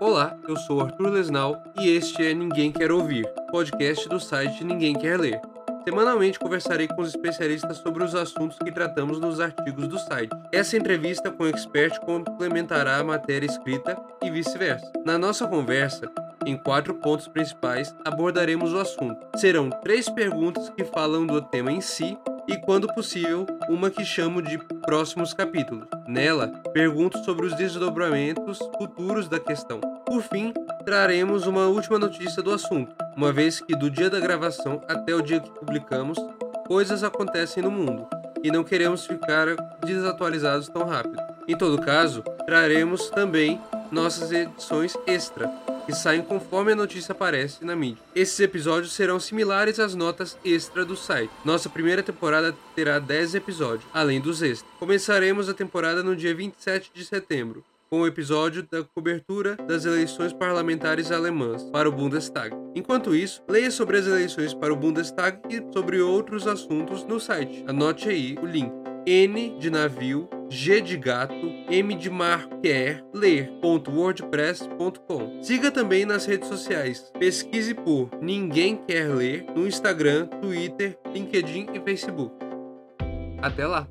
Olá, eu sou Arthur Lesnal e este é Ninguém Quer Ouvir, podcast do site Ninguém Quer Ler. Semanalmente conversarei com os especialistas sobre os assuntos que tratamos nos artigos do site. Essa entrevista com o expert complementará a matéria escrita e vice-versa. Na nossa conversa, em quatro pontos principais, abordaremos o assunto. Serão três perguntas que falam do tema em si e, quando possível, uma que chamo de próximos capítulos. Nela, pergunto sobre os desdobramentos futuros da questão. Por fim, traremos uma última notícia do assunto, uma vez que do dia da gravação até o dia que publicamos, coisas acontecem no mundo e não queremos ficar desatualizados tão rápido. Em todo caso, traremos também nossas edições extra, que saem conforme a notícia aparece na mídia. Esses episódios serão similares às notas extra do site. Nossa primeira temporada terá 10 episódios, além dos extras. Começaremos a temporada no dia 27 de setembro, com o episódio da cobertura das eleições parlamentares alemãs para o Bundestag. Enquanto isso, leia sobre as eleições para o Bundestag e sobre outros assuntos no site. Anote aí o link. N de navio, G de gato, M de mar quer ler.wordpress.com. Siga também nas redes sociais. Pesquise por Ninguém Quer Ler no Instagram, Twitter, LinkedIn e Facebook. Até lá!